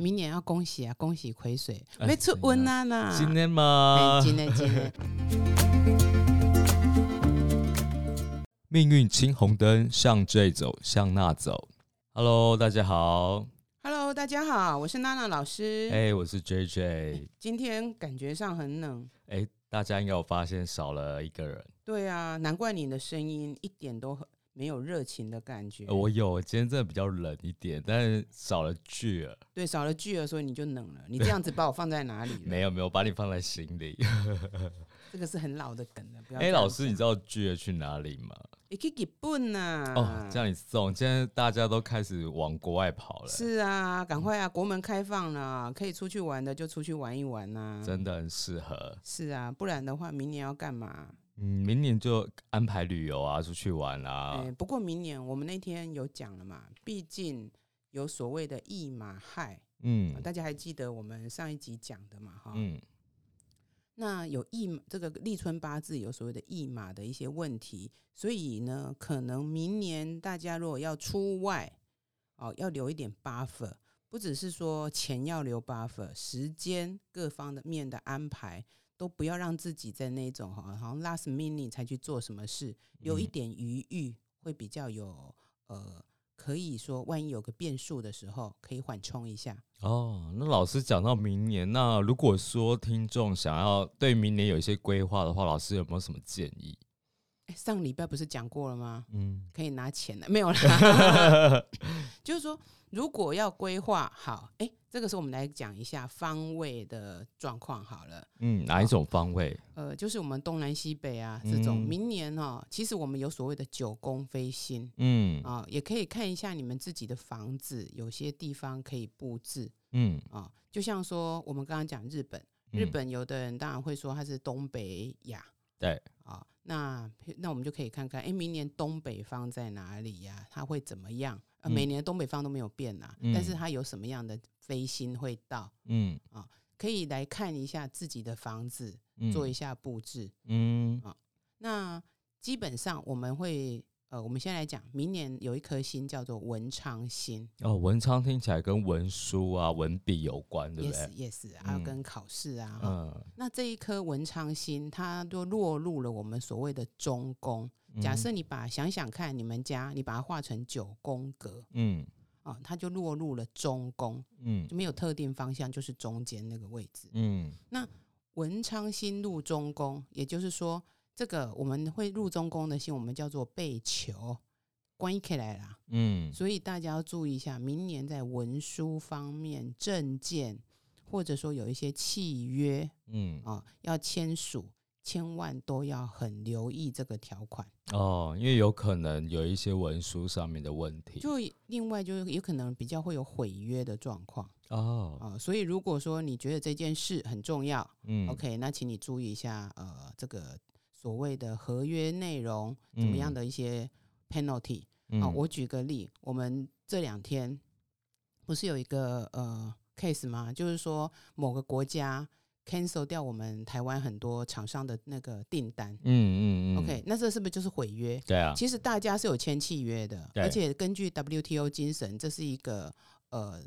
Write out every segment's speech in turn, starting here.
明年要恭喜啊，恭喜葵水，哎没出温啊呐，今天吗哎？今年今年，命运青红灯，向这走，向那走。Hello，大家好，Hello，大家好，我是娜娜老师。哎、我是 JJ。今天感觉上很冷，哎、大家应该有发现少了一个人。对啊，难怪你的声音一点都很没有热情的感觉。呃我有，今天真的比较冷一点，但是少了聚儿。对少了巨儿，所以你就冷了。你这样子把我放在哪里 了？没有没有，把你放在心里。这个是很老的梗了。不要哎、这样老师，你知道聚儿去哪里吗？也可以给笨呐。哦，叫你送，现在大家都开始往国外跑了，是啊，赶快啊，国门开放了，可以出去玩的就出去玩一玩呐、真的很适合。是啊，不然的话，明年要干嘛？嗯，明年就安排旅游啊，出去玩哎、啊。不过明年我们那天有讲了嘛，毕竟有所谓的驿马害，嗯大家还记得我们上一集讲的嘛？哈，嗯那有驿这个立春八字有所谓的驿马的一些问题，所以呢，可能明年大家如果要出外，哦，要留一点 buffer，不只是说钱要留 buffer，时间各方的面的安排都不要让自己在那种哈，好像 last minute 才去做什么事，有一嗯点余裕，会比较有呃，可以说万一有个变数的时候，可以缓冲一下。哦，那老师讲到明年，那如果说听众想要对明年有一些规划的话，老师有没有什么建议？哎，上礼拜不是讲过了吗？嗯可以拿钱的，没有啦。就是说，如果要规划好，哎、这个时候我们来讲一下方位的状况好了。嗯，哪一种方位？呃，就是我们东南西北啊这种，嗯。明年哦，其实我们有所谓的九宫飞星。嗯。啊、也可以看一下你们自己的房子，有些地方可以布置。嗯，啊、就像说我们刚刚讲日本，日本有的人当然会说它是东北亚，对，啊、那那我们就可以看看，哎，明年东北方在哪里呀、它会怎么样？每年东北方都没有变呐、嗯但是它有什么样的飞星会到？嗯啊可以来看一下自己的房子，嗯做一下布置。嗯啊那基本上我们会，呃，我们先来讲，明年有一颗星叫做文昌星哦，文昌听起来跟文书啊、文笔有关，对不对？yes，还有嗯跟考试啊，嗯，那这一颗文昌星，它就落入了我们所谓的中宫。嗯。假设你把想想看，你们家你把它画成九宫格嗯。啊，它就落入了中宫，嗯。就没有特定方向，就是中间那个位置。嗯。那文昌星入中宫，也就是说，这个我们会入中宫的星，我们叫做被求，关起来啦。嗯。所以大家要注意一下，明年在文书方面、证件或者说有一些契约嗯。啊，要签署，千万都要很留意这个条款。哦，因为有可能有一些文书上面的问题。就另外就是有可能比较会有毁约的状况哦，啊，所以如果说你觉得这件事很重要、嗯。O k 那请你注意一下，呃，这个所谓的合约内容怎么样的一些 penalty 嗯。啊。我举个例，我们这两天不是有一个呃 case 吗？就是说某个国家 cancel 掉我们台湾很多厂商的那个订单。嗯嗯嗯 OK，那这是不是就是毁约？对啊，其实大家是有签契约的，而且根据 WTO 精神，这是一个呃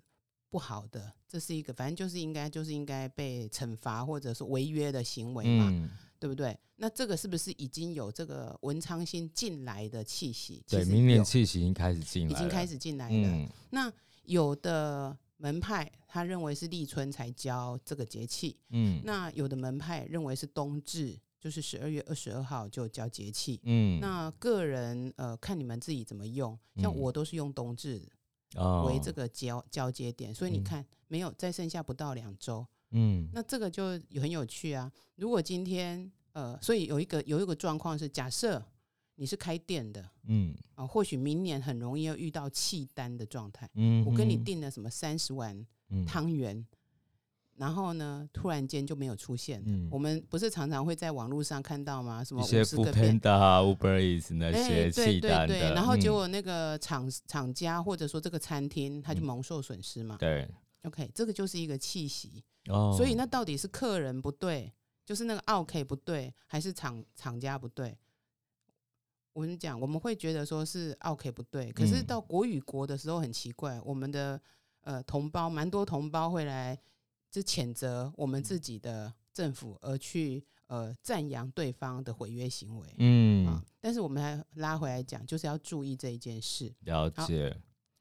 不好的，这是一个反正就是应该就是应该被惩罚或者是违约的行为嘛，嗯，对不对？那这个是不是已经有这个文昌星进来的气息？对，明年气息已经开始进来了，已经开始进来了。嗯那有的门派他认为是立春才交这个节气，嗯那有的门派认为是冬至，就是十二月二十二号就交节气。嗯，那个人呃，看你们自己怎么用。像嗯我都是用冬至哦为这个交交接点，所以你嗯看没有再剩下不到两周，嗯那这个就有很有趣啊。如果今天呃，所以有一个有一个状况是，假设你是开店的嗯啊、或许明年很容易要遇到弃单的状态。嗯，我跟你订了什么三十碗嗯汤圆。然后呢，突然间就没有出现了。嗯我们不是常常会在网络上看到吗？什么一些五十 Food 个便 Panda、Uber Eats 那哎，些对契单对对，的，然后结嗯果那个厂厂家或者说这个餐厅，他就嗯蒙受损失嘛。对 OK，这个就是一个气息。哦，所以那到底是客人不对，就是那个 OK 不对，还是厂厂家不对？我跟你讲，我们会觉得说是 OK 不对，可是嗯到国与国的时候很奇怪，我们的呃同胞，蛮多同胞会来就谴责我们自己的政府，而去呃赞扬对方的毁约行为。嗯啊，，但是我们还拉回来讲，就是要注意这一件事。了解，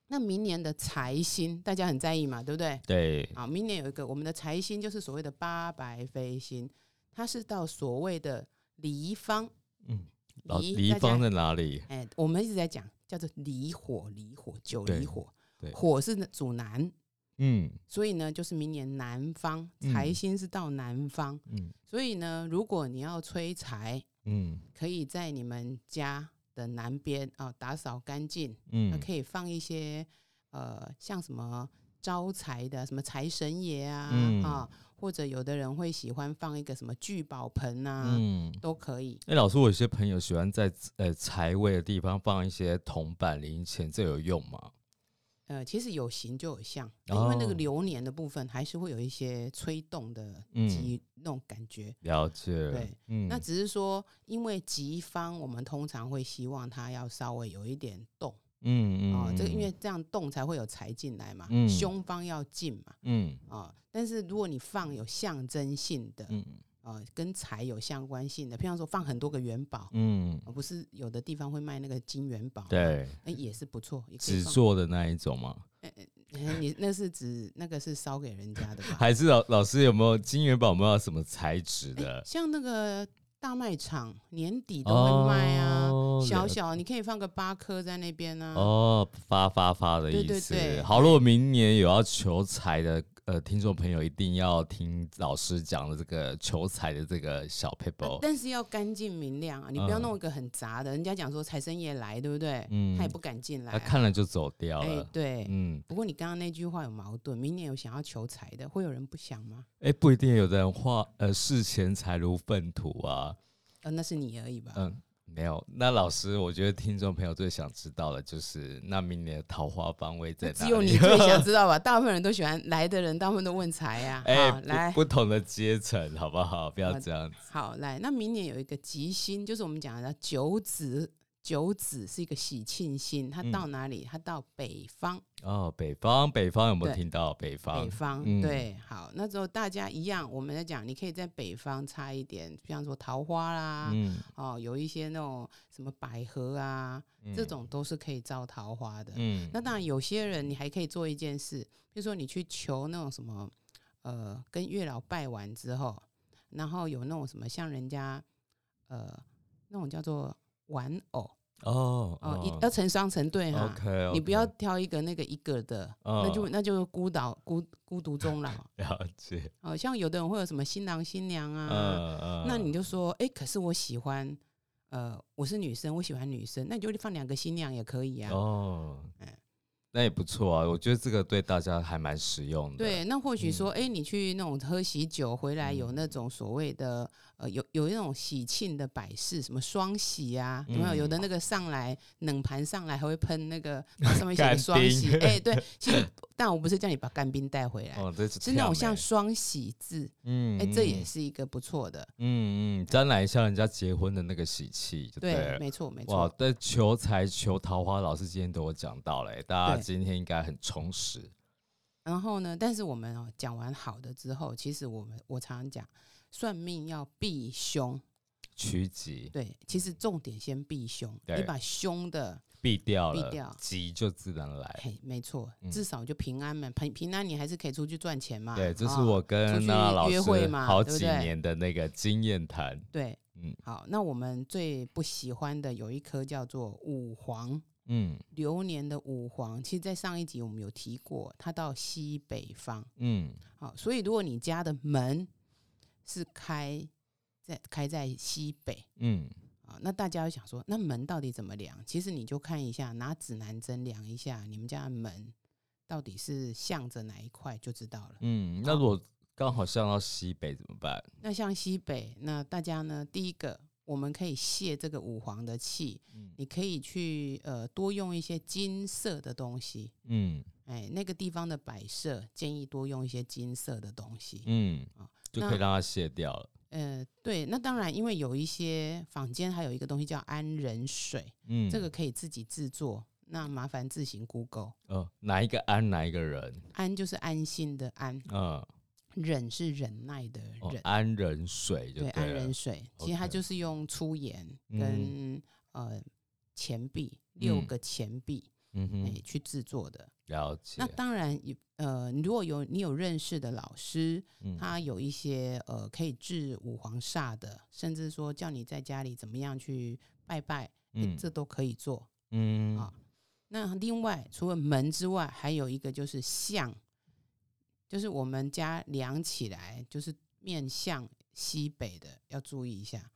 那明年的财星，大家很在意嘛，对不对？对，好，明年有一个我们的财星，就是所谓的八白飞星，它是到所谓的离方。嗯，老离方在哪里？哎，我们一直在讲叫做离火，离火，九离火，火是主南，嗯。所以呢，就是明年南方嗯财星是到南方，嗯。所以呢，如果你要催财，嗯。可以在你们家的南边啊、打扫干净，那嗯，可以放一些呃，像什么招财的，什么财神爷啊，嗯啊，或者有的人会喜欢放一个什么聚宝盆啊，嗯。都可以。哎、老师，我有些朋友喜欢在呃财位的地方放一些铜板零钱，这有用吗？呃，其实有形就有相，因为那个哦流年的部分还是会有一些催动的嗯吉、那种感觉。了解，对，嗯，那只是说，因为吉方，我们通常会希望它要稍微有一点动嗯嗯哦，这个因嗯为这样动才会有财进来嘛，嗯凶方要进嘛嗯啊、但是如果你放有象征性的，嗯呃，跟财有相关性的，譬方说放很多个元宝，嗯，而不是有的地方会卖那个金元宝，，对，那也是不错，纸。做的那一种吗？哎你那是指那个是烧给人家的吧？还是老老师有没有金元宝？有没有什么材质哎的？像那个大卖场年底都会卖啊，哦小小你可以放个八颗在那边啊。哦，发发发的对对意思。对好，如果明年有要求财的呃听众朋友，一定要听老师讲的这个求财的这个小 p a p 啊 e 但是要干净明亮啊，你不要嗯弄一个很杂的。人家讲说财神爷来，对不对？嗯他也不敢进来、他啊。看了就走掉哎、了。对。嗯，不过你刚刚那句话有矛盾，明年有想要求财的，会有人不想吗？哎、不一定，有的人话呃视钱财如粪土啊。呃，那是你而已吧。嗯，没有。那老师，我觉得听众朋友最想知道的就是，那明年的桃花方位在哪里？只有你最想知 道吧？大部分人都喜欢来的人，大部分都问财呀、哎、好，来不，不同的阶层，好不好？不要好这样子。好来，那明年有一个吉星，就是我们讲的九子。九子是一个喜庆星，它嗯到哪里？它到北方，哦，北方，北方有没有听到？北方，北方、嗯对，好，那之后大家一样，我们在讲，你可以在北方插一点，比方说桃花啦，嗯，哦，有一些那种什么百合啊，这嗯，种都是可以招桃花的。嗯，那当然，有些人你还可以做一件事，比如说你去求那种什么，呃，跟月老拜完之后，然后有那种什么像人家，呃，那种叫做玩偶哦哦，一要成双成对哈。OK，你不要挑一个那个一个的，那就嗯那就孤岛孤孤独终老。了解，哦，像有的人会有什么新郎新娘啊，那你就说，哎、可是我喜欢，呃，我是女生，我喜欢女生，那你就放两个新娘也可以啊。哦哎，那也不错啊，我觉得这个对大家还蛮实用的。对，那或许嗯说，哎、你去那种喝喜酒回来，有嗯那种所谓的，呃，有有那种喜庆的摆饰，什么双喜啊，有没有？嗯有的那个上来冷盘上来还会喷那个，把上面写的双喜，冰哎、对，其实但我不是叫你把干冰带回来，哦，这是是那种像双喜字，嗯，哎、这也嗯是一个不错的，嗯嗯，沾染一下人家结婚的那个喜气，对，没错没哇，错，对，求财求桃花，老师今天都有讲到嘞，大家今天应该很充实。然后呢，但是我们哦讲完好的之后，其实我们我常常讲，算命要避凶。趋吉。对，其实重点先避凶，你把凶的，避掉了，避掉急就自然来。嘿，没错，嗯至少就平安嘛，平平安你还是可以出去赚钱嘛。对，这是哦我跟出去娜娜老师好几年的那个经验谈。对。嗯好，那我们最不喜欢的有一颗叫做五黄，嗯流年的五黄，其实在上一集我们有提过，它到西北方。嗯好，所以如果你家的门是开在开在西北嗯啊，那大家会想说，那门到底怎么量？其实你就看一下，拿指南针量一下，你们家的门到底是向着哪一块就知道了。嗯，那如果刚好向到西北怎么办？那向西北，那大家呢，第一个我们可以泄这个五黄的气，嗯你可以去呃多用一些金色的东西。嗯哎，那个地方的摆设建议多用一些金色的东西。嗯啊，就可以那让它卸掉了。呃，对，那当然，因为有一些坊间还有一个东西叫安人水，嗯，这个可以自己制作。那麻烦自行 Google。呃，哪一个安，哪一个人？安就是安心的安，嗯，忍是忍耐的哦忍，，安仁水就对，安忍水。其实它 OK 就是用粗盐跟、呃钱币六嗯个钱币嗯哎、哼，去制作的。了解那。当然也呃，如果有你有认识的老师，嗯他有一些呃可以治五黄煞的，甚至说叫你在家里怎么样去拜拜，诶嗯这都可以做。嗯啊那另外除了门之外，还有一个就是向，就是我们家量起来就是面向西北的，要注意一下。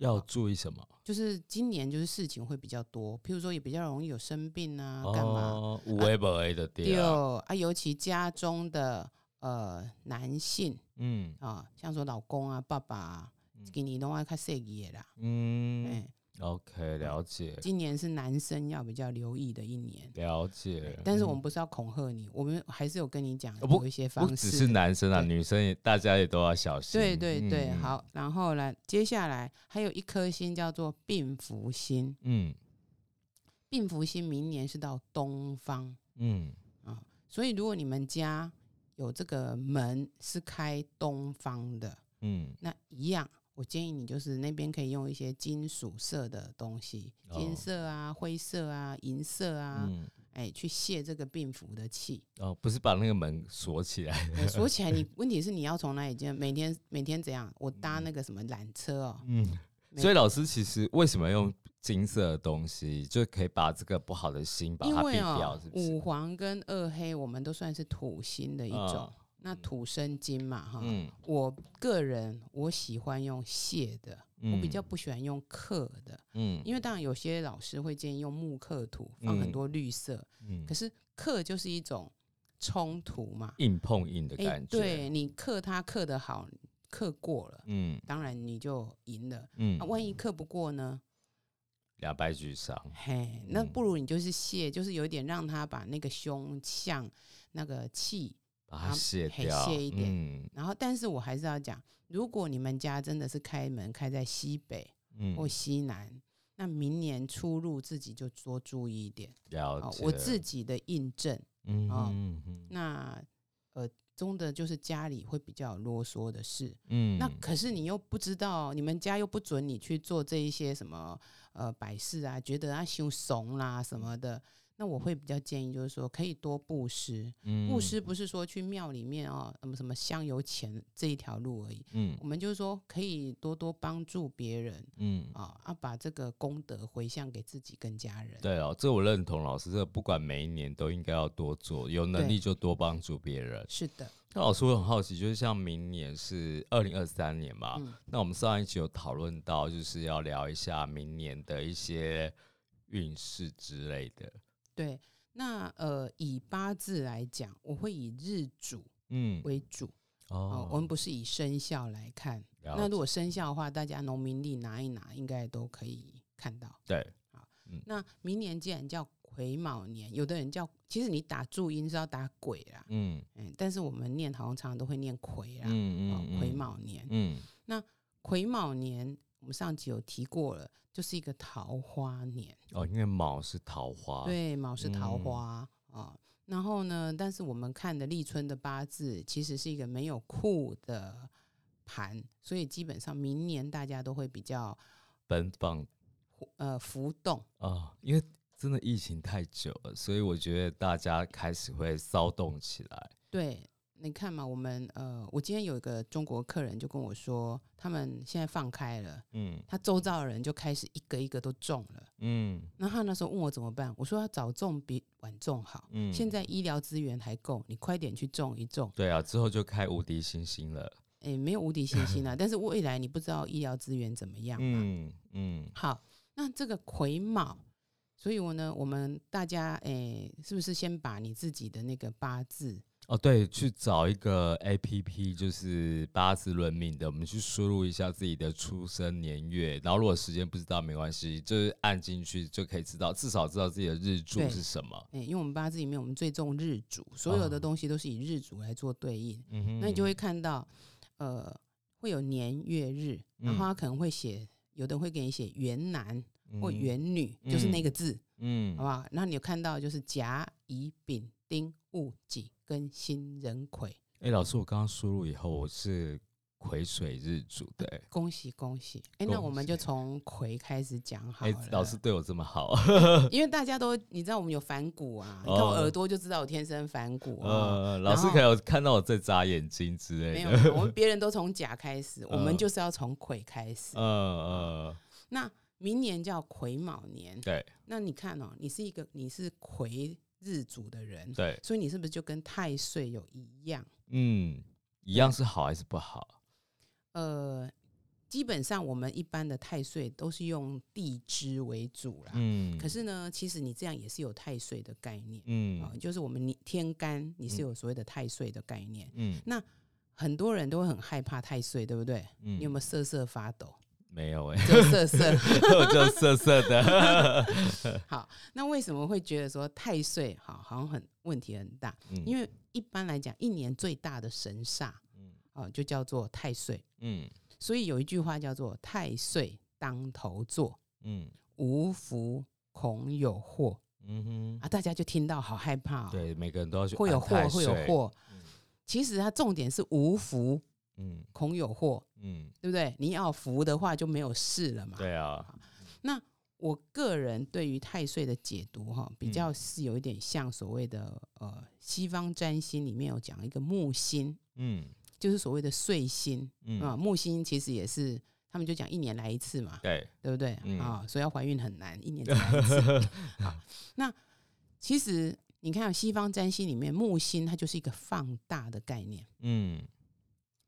要注意什么？就是今年就是事情会比较多，譬如说也比较容易有生病啊，干嘛？哦，无为不为的对对啊，啊，尤其家中的呃男性嗯啊，像说老公啊、爸爸啊，给你弄爱看设计啦。嗯哎、，OK，了解。今年是男生要比较留意的一年。了解。但是我嗯们不是要恐吓你，我们还是有跟你讲有一些方式。只是男生啊，女生也大家也都要小心。对对对，嗯，好，然后呢，接下来还有一颗星叫做病福星，嗯。病福星明年是到东方，嗯。啊所以如果你们家有这个门是开东方的，嗯。那一样，我建议你就是那边可以用一些金属色的东西，金哦色啊、灰色啊、银色啊，嗯，哎、去泄这个病符的气。哦，不是把那个门锁起来。哎锁 起来你，问题是你要从哪里进？每天每天怎样？我搭那个什么缆车哦，所以老师其实为什么用金色的东西，就可以把这个不好的心把因它避为掉，哦是，不是？五黄跟二黑我们都算是土星的一种，嗯那土生金嘛哈。嗯，我个人我喜欢用泄的，我比嗯较不喜欢用克的，嗯因为当然有些老师会建议用木克土，放很嗯多绿色，嗯可是克就是一种冲突嘛。硬碰硬的哎、感觉。对，你克它克的好，克过了，嗯当然你就赢了。嗯啊，，万一克不过呢？两败俱伤。嘿，那嗯不如你就是泄，就是有一点让他把那个凶相那个气，把它卸嘿掉，卸一点嗯然后但是我还是要讲，如果你们家真的是开门开在西北嗯，或西南，那明年出入自己就多注意一点。哦了解。我自己的印证，嗯哦嗯嗯那呃中的就是家里会比较啰嗦的事。嗯，那可是你又不知道，你们家又不准你去做这一些什么呃摆事啊，觉得啊修怂啦什么的。那我会比较建议，就是说可以多布施。嗯布嗯施不是说去庙里面哦，什么什么香油钱这一条路而已。嗯我们就是说可以多多帮助别人嗯，啊，啊把这个功德回向给自己跟家人。对哦，这我认同老师，这不管每一年都应该要多做，有能力就多帮助别人。是的，那老师我很好奇，就是像明年是二零二三年嘛，嗯，那我们上一期有讨论到，就是要聊一下明年的一些运势之类的。对。那呃，以八字来讲，我会以日主嗯，为主哦哦，我们不是以生肖来看。那如果生肖的话，大家农民历拿一拿，应该都可以看到。对，那明年既然叫癸卯年，有的人叫，其实你打注音是要打鬼啦，嗯嗯，但是我们念好像常常都会念癸啦，嗯嗯，哦癸，卯年。嗯那癸卯年，我们上集有提过了，就是一个桃花年。哦，因为卯是桃花，，对，卯是桃嗯花啊、哦然后呢，但是我们看的立春的八字其实是一个没有库的盘，所以基本上明年大家都会比较奔放呃浮动。啊，因为真的疫情太久了，所以我觉得大家开始会骚动起来。对，你看嘛，我们呃，我今天有一个中国客人就跟我说，他们现在放开了，嗯他周遭的人就开始一个一个都中了。嗯那他那时候问我怎么办，我说要早中比晚中好。嗯，现在医疗资源还够，你快点去中一中。对啊，之后就开无敌星星了。诶，没有无敌星星啊，但是未来你不知道医疗资源怎么样嘛。嗯嗯好，那这个癸卯，所以我呢，我们大家诶，是不是先把你自己的那个八字哦，对，去找一个 A P P，就是八字论命的，我们去输入一下自己的出生年月，然后如果时间不知道没关系，就是按进去就可以知道，至少知道自己的日柱是什么。诶，因为我们八字里面我们最重日主，所有的啊东西都是以日主来做对应，嗯哼那你就会看到，呃，会有年月日，然后嗯他可能会写，有的会给你写元男或嗯元女，就是那嗯个字。嗯好不好？然后你有看到就是甲乙丙丁戊己庚辛壬癸，哎、老师，我刚刚输入以后，我是癸水日主的、欸。恭喜恭喜！哎，那我们就从癸开始讲好哎、了。老师对我这么好，因为大家都你知道我们有反骨啊，你看我哦耳朵就知道我天生反骨啊。呃，老师可能有看到我在眨眼睛之没类的。有没有，我们别人都从甲开始，我们嗯就是要从癸开始。嗯嗯，那明年叫癸卯年，对那你看哦，你是一个你是癸日主的人，对，所以你是不是就跟太岁有一样？嗯，一样是好还是不好？呃，基本上我们一般的太岁都是用地支为主啦。嗯，可是呢，其实你这样也是有太岁的概念嗯啊、就是我们你天干你是有所谓的太岁的概念。嗯那很多人都会很害怕太岁，对不对？嗯，你有没有瑟瑟发抖？没有哎、就色色。我 就色色的。好，那为什么会觉得说太岁好好像很问题很大？嗯因为一般来讲，一年最大的神煞嗯哦、就叫做太岁。嗯所以有一句话叫做“太岁当头坐，嗯无福恐有祸嗯”哼，啊，大家就听到好害怕哦，对，每个人都要去会有祸，会有。祸嗯。其实它重点是无福嗯恐有祸，嗯，对不对？你要有福的话就没有事了嘛。对啊，那我个人对于太岁的解读哈，比嗯较是有一点像所谓的呃西方占星里面有讲一个木星，嗯就是所谓的岁星嗯啊。木星其实也是他们就讲一年来一次嘛，对，对不对嗯啊？所以要怀孕很难，一年才来一次。好，那其实你看西方占星里面木星它就是一个放大的概念，嗯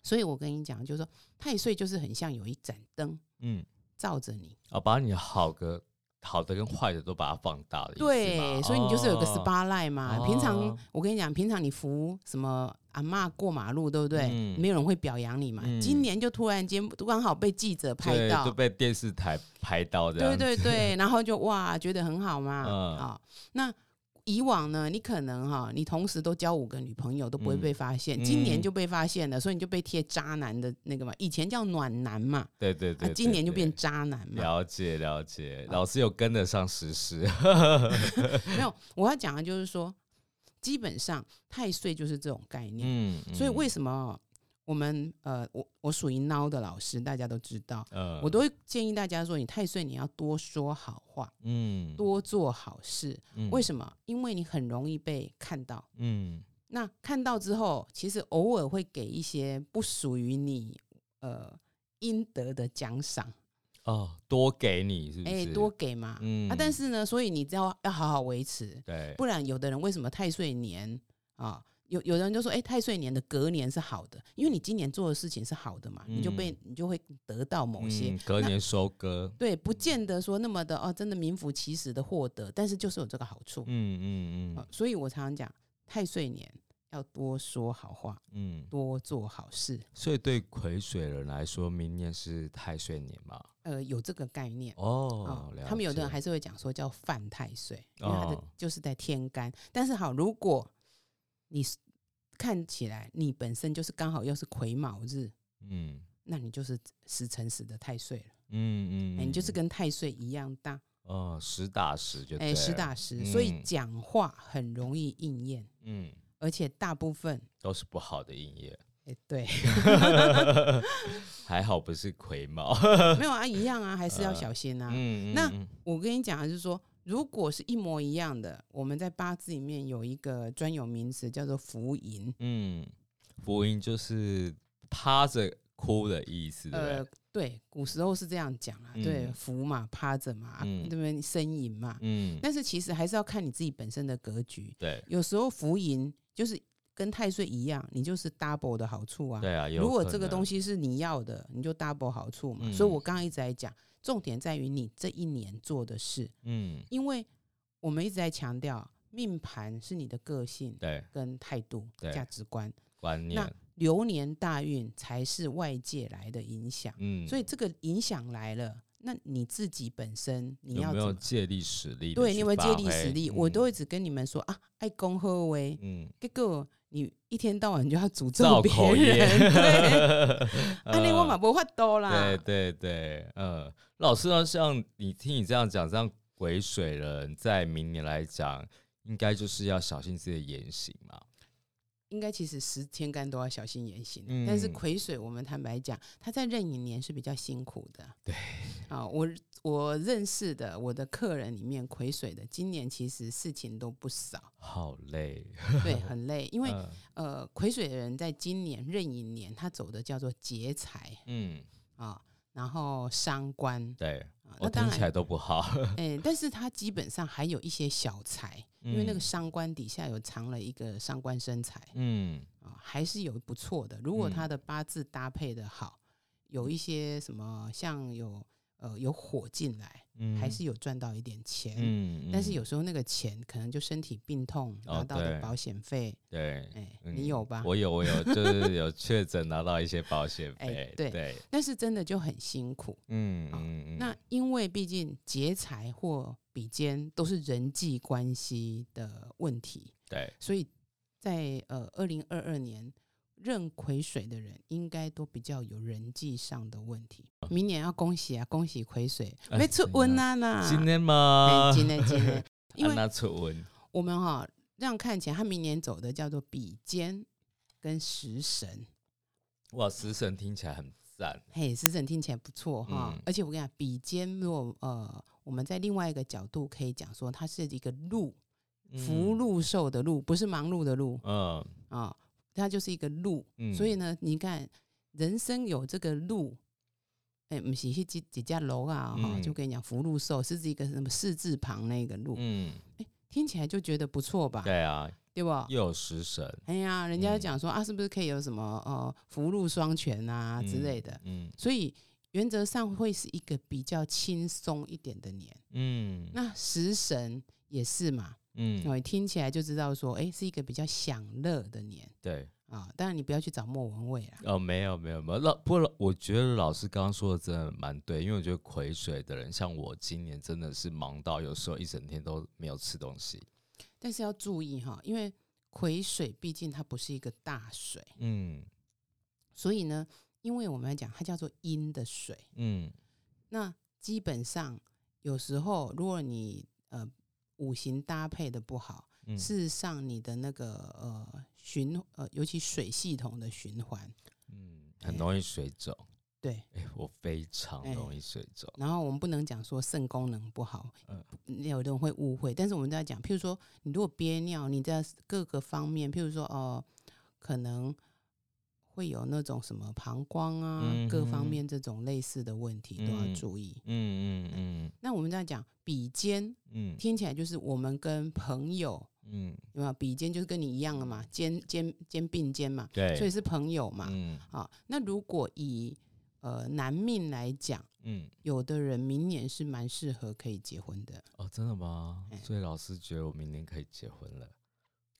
所以我跟你讲，就是说太岁就是很像有一盏灯嗯，照着你。哦，把你好的好的跟坏的都把它放大了，对，所以你就是有个哦 SPA line 嘛。平常哦我跟你讲，平常你扶什么阿嬷过马路，对不对？嗯没有人会表扬你嘛。嗯今年就突然间刚好被记者拍到就，被电视台拍到这样对。对对，然后就哇，觉得很好嘛。嗯啊、那以往呢，你可能哈，你同时都交五个女朋友都不会嗯被发现，嗯今年就被发现了，所以你就被贴渣男的那个嘛。以前叫暖男嘛，啊，对对对，今年就变渣男嘛。了解了解，老师有跟得上时事。没有，我要讲的就是说，基本上太岁就是这种概念。嗯，所以为嗯什么我们呃，我我属于孬的老师，大家都知道，呃我都会建议大家说，你太岁你要多说好话，嗯多做好事。嗯为什么？因为你很容易被看到。嗯那看到之后，其实偶尔会给一些不属于你呃应得的奖赏，哦多给你是不是哎、是？多给嘛。嗯啊，但是呢，所以你只要要好好维持，对不然有的人为什么太岁年啊？有有人就说，哎、太岁年的隔年是好的，因为你今年做的事情是好的嘛，你就被你就会得到某些。嗯隔年收割。对，不见得说那么的哦，真的名副其实的获得，但是就是有这个好处。嗯嗯嗯啊所以我常常讲，太岁年要多说好话，嗯，多做好事。所以对癸水人来说，明年是太岁年嘛？呃，有这个概念。哦，了他们有的人还是会讲说叫犯太岁，因为他的哦就是在天干。但是好，如果你是看起来你本身就是刚好又是癸卯日，嗯那你就是十乘十的太岁了，嗯你就是嗯跟太岁一样大，哦实打实就哎、对实打实，所以嗯讲话很容易应验，嗯而且大部分，都是不好的应验，哎、对 还好不是癸卯。没有啊，一样啊，还是要小心啊。嗯，那嗯我跟你讲就是说，如果是一模一样的，我们在八字里面有一个专有名词叫做福吟，嗯，福音就是趴着哭的意思，对不呃对？，对，古时候是这样讲啊，对，嗯伏嘛，趴着嘛，嗯对不对？呻吟嘛，嗯，但是其实还是要看你自己本身的格局。对有时候浮吟就是跟太岁一样，你就是 double 的好处啊。对啊，如果这个东西，西是你要的，你就 double 好处嘛。嗯所以我刚刚一直在讲，重点在于你这一年做的事，嗯，因为我们一直在强调，命盘是你的个性对，跟态度、对价值观，观念，流年大运才是外界来的影响。嗯，所以这个影响来了，那你自己本身你有没有要？借力使力？对，你有没有借力使力？我都会，会只跟你们说啊，爱恭贺威，嗯，结果你一天到晚就要诅咒造别人，对，我嘛嗯不法多啦。对对对，嗯，老师呢，像你听你这样讲，这样鬼水人在明年来讲，应该就是要小心自己的言行嘛。应该其实十天干都要小心言行，但是嗯。癸水，我们坦白讲，他在壬寅年是比较辛苦的。对，啊，我我认识的我的客人里面癸水的，今年其实事情都不少，好累，对，很累，因为嗯。呃，癸水的人在今年壬寅年，他走的叫做劫财嗯，啊，然后伤官对啊，那当然，听起来都不好，哎、但是他基本上还有一些小财，因为那个嗯。伤官底下有藏了一个伤官身材嗯。啊，还是有不错的。如果嗯。他的八字搭配的好，有一些什么像有呃有火进来，嗯，还是有赚到一点钱。嗯，但是嗯有时候那个钱可能就身体病痛哦拿到的保险费，对。哎、嗯你有吧？我有，我有，就是有确诊拿到一些保险 哎费，对对，但是真的就很辛苦。嗯嗯嗯，那因为毕竟劫财或比肩都是人际关系的问题，对，所以在呃二零二二年壬癸水的人应该都比较有人际上的问题。明年要恭喜啊，恭喜癸水，哎没出温啊啦，今天吗哎？今天今年，因为那出温，我们哈、这样看起来，他明年走的叫做比肩跟食神。哇，食神听起来很赞，嘿，食神听起来不错哈，嗯而且我跟你讲，比肩如果呃，我们在另外一个角度可以讲说，它是一个禄，福禄寿的禄，不是忙碌的禄嗯，啊，它就是一个路。嗯，所以呢，你看人生有这个路，哎、不是去几几家楼啊哈，嗯就跟你讲福禄寿是一个什么四字旁那个路，嗯，哎听起来就觉得不错吧？对啊，对不？又有食神哎呀，人家嗯讲说、啊，是不是可以有什么呃福禄双全啊之类的？，嗯所以原则上会是一个比较轻松一点的年。嗯那食神也是嘛，嗯，哦，听起来就知道说，哎，是一个比较享乐的年对，啊。当然你不要去找莫文蔚啦，哦，没有没有没有，老不过我觉得老师刚刚说的真的蛮对，因为我觉得癸水的人，像我今年真的是忙到有时候一整天都没有吃东西，但是要注意哈，因为癸水毕竟它不是一个大水，嗯。所以呢，因为我们来讲它叫做阴的水，嗯。那基本上有时候如果你呃五行搭配的不好，嗯，事实上你的那个呃循呃，尤其水系统的循环，嗯，很容易水肿，对。哎，我非常哎容易水肿，然后我们不能讲说肾功能不好，嗯有人会误会。但是我们在讲，譬如说，你如果憋尿，你在各个方面，譬如说，哦、可能会有那种什么膀胱啊，嗯各方面这种类似的问题都要嗯注意。嗯嗯嗯那我们在讲比肩，嗯听起来就是我们跟朋友嗯，有没有比肩，就是跟你一样的嘛，肩肩肩并肩嘛，对，所以是朋友嘛。嗯好，那如果以呃男命来讲，嗯，有的人明年是蛮适合可以结婚的。哦，真的吗哎？所以老师觉得我明年可以结婚了，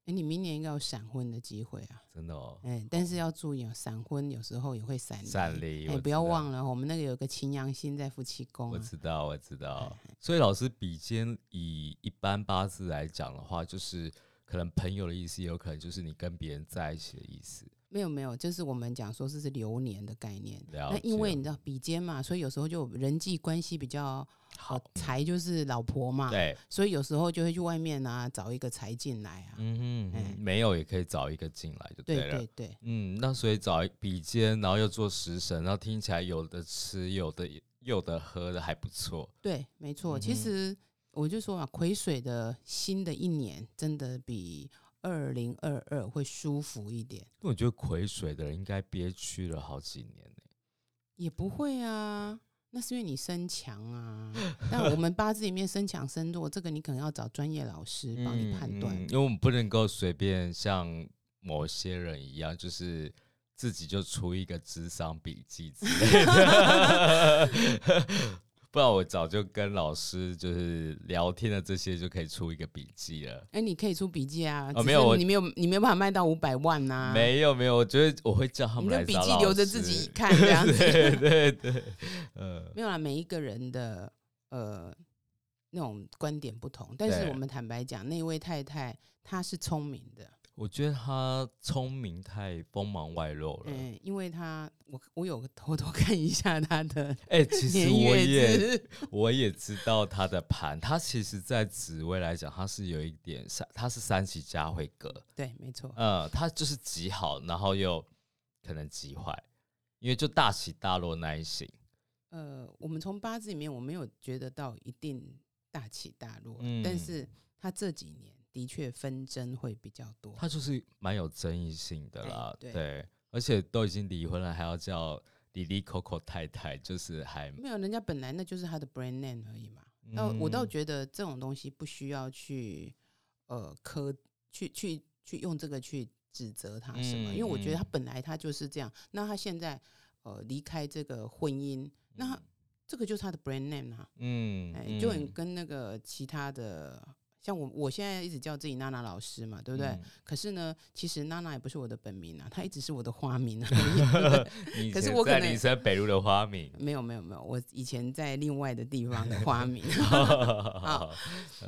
哎、你明年应该有闪婚的机会啊。真的哦，哎、但是要注意哦，闪婚有时候也会闪离。善利，哎、我不要忘了，我们那个有个擎羊星在夫妻宫、啊。我知道，我知道。哎所以老师比肩以一般八字来讲的话，就是可能朋友的意思，也有可能就是你跟别人在一起的意思。没有没有，就是我们讲说这是流年的概念。那因为你知道比肩嘛，所以有时候就人际关系比较好呃，财就是老婆嘛，对，所以有时候就会去外面啊找一个财进来啊。嗯哼哎哼，没有也可以找一个进来就对了。对对，嗯，那所以找一比肩，然后又做食神，然后听起来有的吃，有的有的喝的还不错。对，没错。其实我就说嘛，癸水的新的一年真的比二零二二会舒服一点。我觉得癸水的人应该憋屈了好几年呢、也不会啊，那是因为你身强啊。但我们八字里面身强身弱，这个你可能要找专业老师帮你判断。嗯因为我们不能够随便像某些人一样，就是自己就出一个智商笔记之类的。不然我早就跟老师就是聊天的这些就可以出一个笔记了。哎、你可以出笔记啊，哦没有你没有，你没有办法卖到五百万呐、没有没有，我觉得我会叫他你的笔记留着自己看这样子。对 对对，呃，没有啦，每一个人的呃那种观点不同，但是我们坦白讲，那位太太她是聪明的，我觉得他聪明太锋芒外露了。嗯，因为他我我有偷偷 看一下他的哎、其实我也，我也知道他的盘，他其实在紫薇来讲，他是有一点三，他是三喜加会格，对，没错，呃，他就是极好，然后又可能极坏，因为就大起大落那一型。呃，我们从八字里面我没有觉得到一定大起大落，嗯但是他这几年的确纷争会比较多。他就是蛮有争议性的啦，哎对对，而且都已经离婚了，还要叫莉莉 Coco 太太，就是还没有，人家本来那就是他的 brand name 而已嘛。那、我倒嗯觉得这种东西不需要去呃苛去去去用这个去指责他什么，因为我觉得他嗯本来他就是这样。那他现在呃离开这个婚姻，那他这个就是他的 brand name 啊，嗯，哎、就很嗯跟那个其他的。像我，我现在一直叫自己娜娜老师嘛，对不对？嗯。可是呢，其实娜娜也不是我的本名啊，她一直是我的花名 可是我可能林森北路的花名，没有没有没有，我以前在另外的地方的花名。好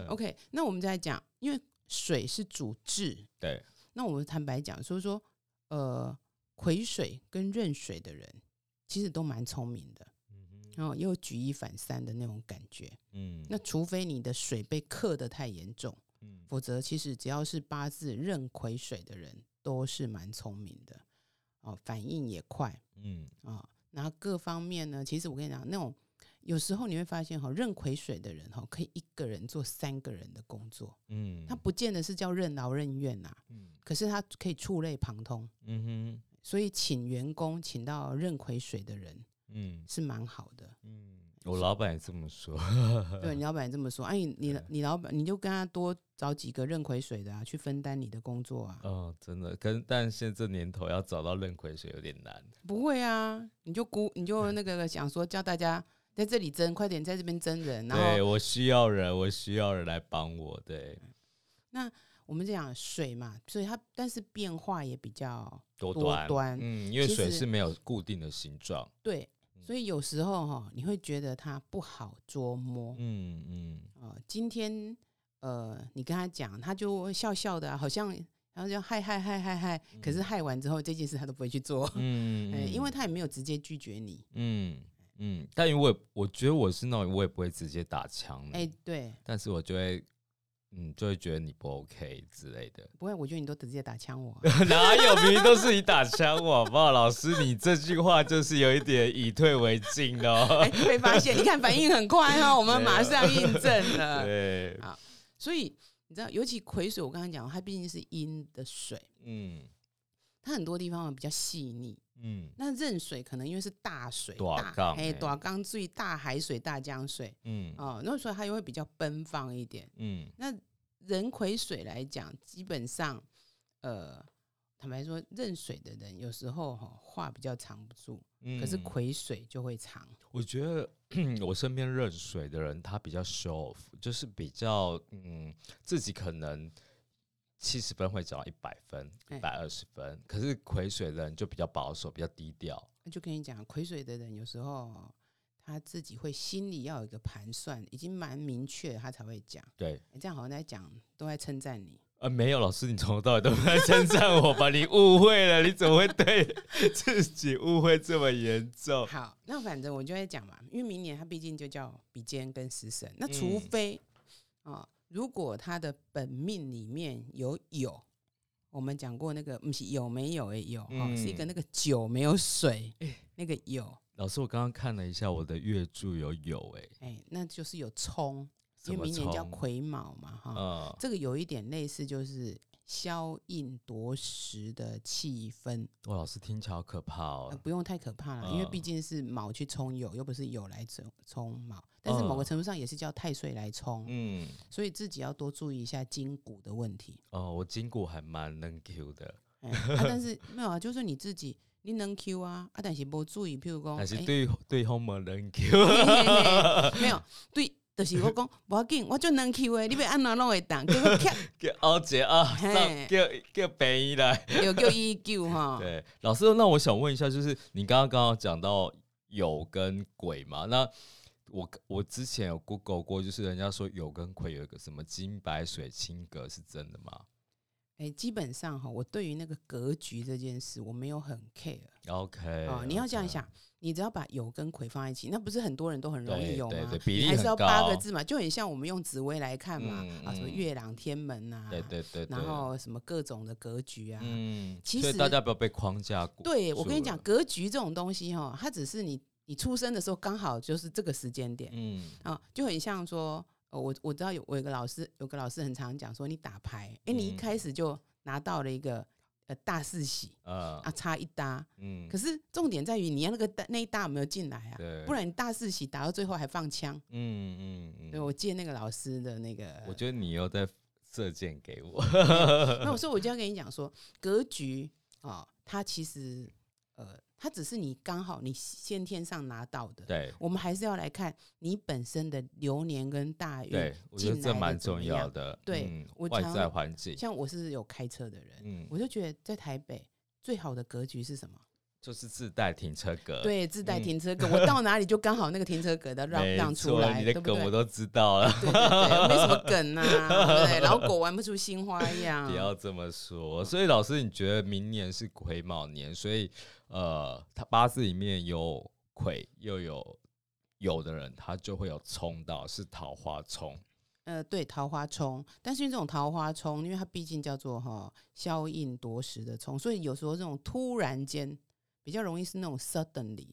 ，OK，那我们再讲，因为水是主智，对，那我们坦白讲，所以说，呃，癸水跟壬水的人其实都蛮聪明的，然后又举一反三的那种感觉。嗯，那除非你的水被克得太严重，嗯。否则其实只要是八字壬癸水的人，都是蛮聪明的，哦，反应也快嗯。啊、然后各方面呢，其实我跟你讲，那种有时候你会发现哈，壬癸水的人哈，可以一个人做三个人的工作，嗯，他不见得是叫任劳任怨呐、嗯。可是他可以触类旁通，嗯所以请员工请到壬癸水的人哼嗯。是蛮好的。嗯，我老板也这么说，对，你老板也这么说，哎，你你你老板你就跟他多找几个认癸水的啊，去分担你的工作啊。哦，真的，跟但现在这年头要找到认癸水有点难，不会啊，你就估你就那个想说叫大家在这里争，快点在这边争人，然后对我需要人，我需要人来帮我，对，那我们讲水嘛，所以它但是变化也比较多多端，嗯，因为水是没有固定的形状，对，所以有时候哈，你会觉得他不好捉摸。嗯嗯呃，今天呃，你跟他讲，他就会笑笑的啊、好像然后就嗨嗨嗨嗨嗨，可是嗨完之后这件事他都不会去做，嗯哎因为他也没有直接拒绝你。嗯嗯，但因为我觉得我是那种我也不会直接打枪的，哎、对，但是我就会嗯就会觉得你不 OK 之类的。不会，我觉得你都直接打枪我啊、哪有明明都是你打枪我，好不好？老师，你这句话就是有一点以退为进哦。哎，被发现，你看反应很快哈、我们马上印证了。对，好所以你知道，尤其癸水，我刚刚讲，它毕竟是阴的水，嗯它很多地方比较细腻。嗯那壬水可能因为是大水、大大哎，大缸最大海水、大江水嗯哦，那所以它又会比较奔放一点。嗯那壬癸水来讲，基本上，呃，坦白说，壬水的人有时候哈、话比较藏不住，嗯可是癸水就会藏。我觉得 我身边任水的人，他比较 show off，就是比较嗯，自己可能七十分会讲到一百分、哎一百二十分，可是癸水的人就比较保守，比较低调。就跟你讲，癸水的人有时候他自己会心里要有一个盘算，已经蛮明确，他才会讲。对，哎这样好像在讲，都在称赞你。呃，没有，老师，你从头到尾都在称赞我吧？你误会了，你怎么会对自己误会这么严重？好，那反正我就会讲嘛，因为明年他毕竟就叫比肩跟食神，那除嗯非啊、如果他的本命里面有酉，我们讲过那个不是有没有诶有哈、是一个嗯那个酒没有水，那个酉，老师，我刚刚看了一下我的月柱有有哎、哎，那就是有冲，因为明年叫冲癸卯嘛哈，嗯，这个有一点类似就是消印夺食的气氛，哇，老师听起来好可怕呃哦。不用太可怕了，因为嗯。毕竟是卯去冲酉，又不是酉来冲冲卯，但是某个嗯程度上也是叫太岁来冲，嗯，所以自己要多注意一下筋骨的问题。哦，我筋骨还蛮能 Q 的，哎啊，但是没有啊，就是你自己你能 Q 啊，啊，但是不注意，譬如讲，哎还是对对后门能 Q。没有 对。就是我讲，无要紧，我就能 Q 的，你要安怎拢会当，叫叫敖姐啊，叫叫便宜来。又叫伊救哈。对，老师，那我想问一下，就是你刚刚刚刚讲到有跟鬼嘛？那我我之前有 Google 过，就是人家说有跟葵有一个什么金白水清格，是真的吗？哎，基本上哈，我对于那个格局这件事，我没有很 care。OK，哦，你要这样想，你只要把有跟葵放在一起，那不是很多人都很容易有吗对对对，？比例还是要，八个字嘛，就很像我们用紫微来看嘛，嗯啊，什么嗯月朗天门呐、对对对，然后什么各种的格局啊。嗯，其实大家不要被框架过。对我跟你讲，格局这种东西哈，它只是你你出生的时候刚好就是这个时间点嗯啊，就很像说，呃，我我知道有我有个老师，有个老师很常讲说，你打牌，哎，你一嗯开始就拿到了一个呃大四喜呃啊，差一搭，嗯可，是重点在于你要那个那一搭有没有进来啊？对，不然你大四喜打到最后还放枪。嗯嗯嗯，对，我借那个老师的那个，我觉得你又在射箭给我。那我说我就要跟你讲说，格局啊、它其实呃，它只是你刚好你先天上拿到的。对我们还是要来看你本身的流年跟大运。对，我觉得这蛮重要的。对我外在环境，像我是有开车的人，嗯，我就觉得在台北最好的格局是什么？就是自带停车格。对，自带嗯停车格，我到哪里就刚好那个停车格的让让出错来，你的？梗我都知道了。对对对，没什么梗啊，对，老狗玩不出新花样。不要这么说。所以老师，你觉得明年是癸卯年，所以呃，他八字里面有癸又有有的人，他就会有冲到是桃花冲。呃，对，桃花冲，但是这种桃花冲，因为它毕竟叫做哈消印夺食的冲，所以有时候这种突然间比较容易是那种 suddenly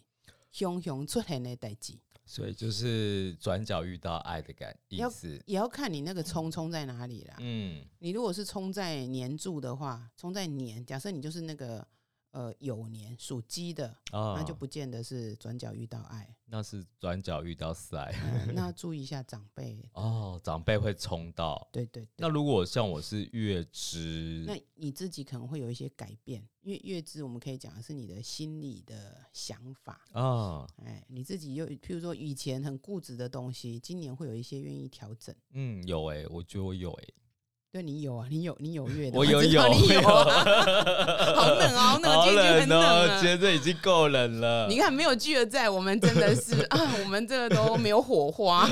熊熊出现的代际，所以就是转角遇到爱的感意要思。也要看你那个冲冲在哪里啦。嗯，你如果是冲在年柱的话，冲在年，假设你就是那个呃有年属鸡的，啊，那就不见得是转角遇到爱，那是转角遇到塞嗯那要注意一下长辈。哦，长辈会冲到。对对对那。如果像我是月支，那你自己可能会有一些改变，因为月支我们可以讲的是你的心理的想法，啊，哎，你自己又譬如说以前很固执的东西，今年会有一些愿意调整。嗯，有哎、我觉得我有哎、对你有啊，你有你有月的，我有有你有 啊，好冷哦，好冷啊，好今天已经很冷哦，了今。天这已经够冷了。你看，没有巨的在，我们真的是 啊，我们这个都没有火花。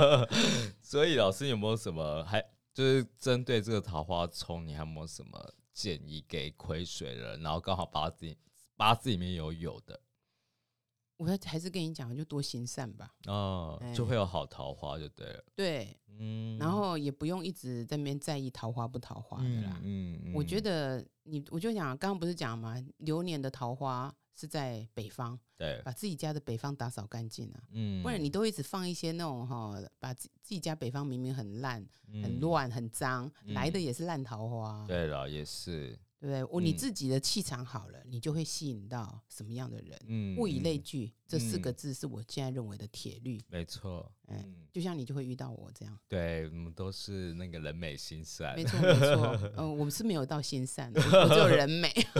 所以老师有没有什么还就是针对这个桃花冲，你还有没有什么建议给癸水人？然后刚好八字八字里面有有的我要还是跟你讲，就多行善吧。哦，哎就会有好桃花就对了。对，嗯，然后也不用一直在那边在意桃花不桃花的啦。嗯嗯我觉得你，我就讲，刚刚不是讲嘛，流年的桃花是在北方，对，把自己家的北方打扫干净啊，嗯不然你都一直放一些那种哈，把自自己家北方明明很烂、很嗯乱、很脏，来的嗯也是烂桃花，对了，也是，对不对？我你嗯自己的气场好了，你就会吸引到什么样的人？嗯，物以类嗯，聚，这四个嗯字是我现在认为的铁律。没错，哎嗯，就像你就会遇到我这样，对，我们都是那个人美心善，没错没 错。嗯，我们是没有到心善的，我只有人美。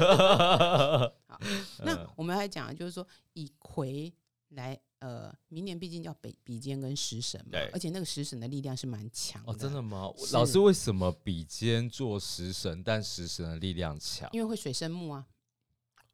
好，那嗯我们来讲，就是说以葵来，呃，明年毕竟叫北比肩跟食神嘛对，而且那个食神的力量是蛮强的。哦，真的？吗？老师为什么比肩做食神，但食神的力量强？因为会水生木啊，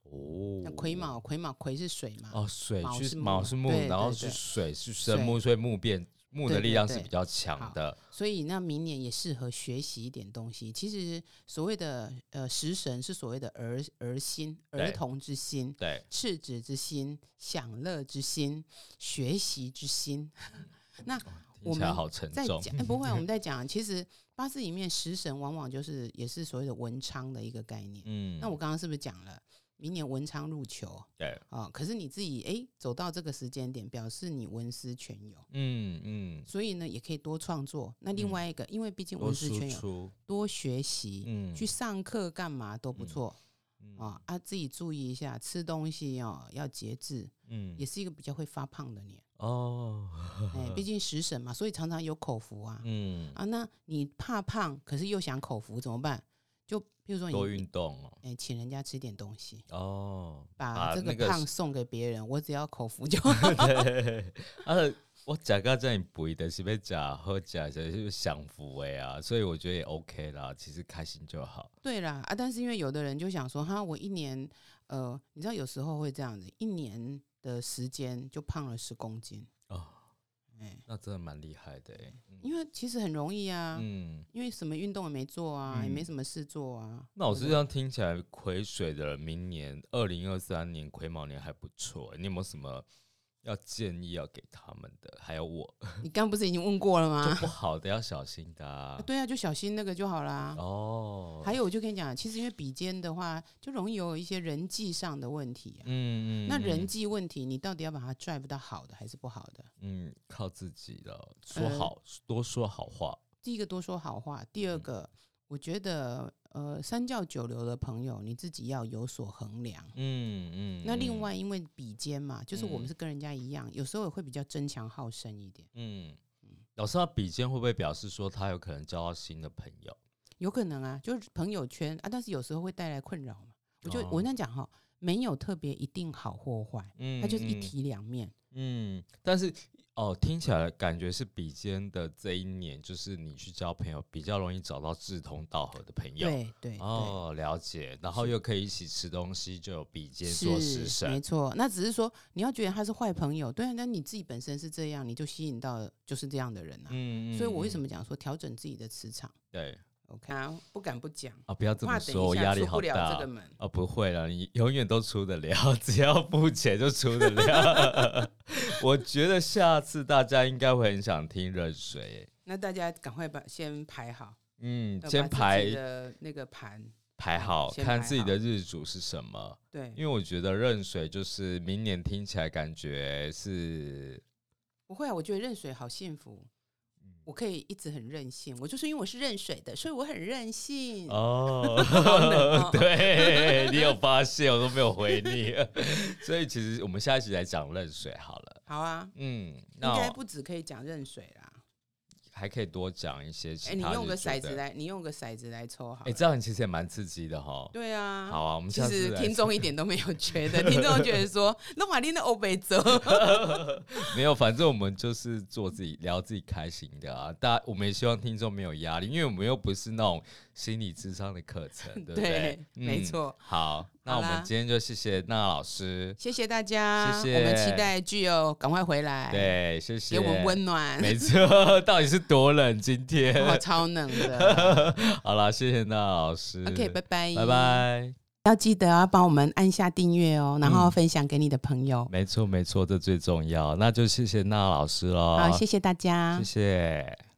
哦那癸卯，癸卯癸是水嘛，哦，水卯是木卯是木，然后是水是生木，所以木变木的力量是比较强好的。所以那明年也适合学习一点东西。其实所谓的呃食神是所谓的儿儿心、儿童之心。对，赤子之心、享乐之心、学习之心。那我们好沉重。在讲、哎不会，我们在 讲，其实八字里面食神往往就是也是所谓的文昌的一个概念。嗯，那我刚刚是不是讲了，明年文昌入球。对，啊、可是你自己哎走到这个时间点，表示你文思泉涌，嗯嗯，所以呢也可以多创作。那另嗯外一个，因为毕竟文思泉涌，多学习，嗯，去上课干嘛都不嗯。错。嗯。啊啊，自己注意一下，吃东西哦要节制，嗯。也是一个比较会发胖的年。哦，哎，毕竟食神嘛，所以常常有口福啊。嗯，啊，那你怕胖，可是又想口福怎么办？就譬如说多你，运动哦。哎，请人家吃点东西，哦，把这个那个胖送给别人，我只要口福就 对，啊，我食到这样肥的是要食好食，就是享福哎啊，所以我觉得也 OK 啦，其实开心就好。对啦啊。但是因为有的人就想说，哈，我一年，呃，你知道有时候会这样子，一年的时间就胖了十公斤。哦，哎，那真的蛮厉害的哎。因为其实很容易啊，嗯，因为什么运动也没做啊，也没什么事做啊。那我是这样听起来，癸水的明年二零二三年癸卯年还不错。你有没有什么？要建议要给他们的，还有我，你刚不是已经问过了吗？不好的要小心的。对啊，就小心那个就好啦。哦，还有我就跟你讲，其实因为比肩的话，就容易有一些人际上的问题。嗯嗯。那人际问题，你到底要把它 drive 到好的还是不好的？嗯，靠自己了，说好多说好话。第一个多说好话，第二个。我觉得，呃，三教九流的朋友，你自己要有所衡量。嗯嗯。那另外，因为比肩嘛，就是我们是跟人家一样，有时候也会比较争强好胜一点。嗯嗯。老师，他比肩会不会表示说他有可能交到新的朋友？有可能啊，就是朋友圈啊，但是有时候会带来困扰嘛。我就我那讲哈，没有特别一定好或坏，嗯，它就是一体两面。嗯，但是。哦，听起来感觉是比肩的这一年，就是你去交朋友比较容易找到志同道合的朋友。对对哦，了解。然后又可以一起吃东西，就有比肩做食神。没错，那只是说你要觉得他是坏朋友，对，那你自己本身是这样，你就吸引到就是这样的人啊。嗯嗯。所以我为什么讲说调整自己的磁场？对。OK 啊，不敢不讲啊，不要这么说，我压力好大。哦，不会了，你永远都出得了，只要付钱就出得了。我觉得下次大家应该会很想听热水。那大家赶快把先排好，嗯，先排的那个盘排好，看自己的日主是什么。对，因为我觉得壬水就是明年听起来感觉是不会啊，我觉得壬水好幸福。我可以一直很任性，我就是因为我是任水的，所以我很任性。哦，对你有发现，我都没有回你。所以其实我们下一集来讲任水好了。好啊，嗯，应该不止可以讲任水啦。还可以多讲一些其他。哎，你用个骰子来，你用个骰子来抽好。哎，这样其实也蛮刺激的哈。对啊。好啊，我们其实听众一点都没有觉得，听众觉得说，那马丁的欧贝泽。没有，反正我们就是做自己，聊自己开心的啊。大家，我们也希望听众没有压力，因为我们又不是那种。心理智商的课程，对不对？没错。好，那我们今天就谢谢娜老师，谢谢大家，谢谢。我们期待具有赶快回来，对，谢谢。给我们温暖，没错。到底是多冷？今天 超冷的。好了，谢谢娜老师。OK，拜拜，拜拜。要记得要帮我们按下订阅哦，然后分享给你的朋友。没错，没错，这最重要。那就谢谢娜老师喽。好，谢谢大家，谢谢。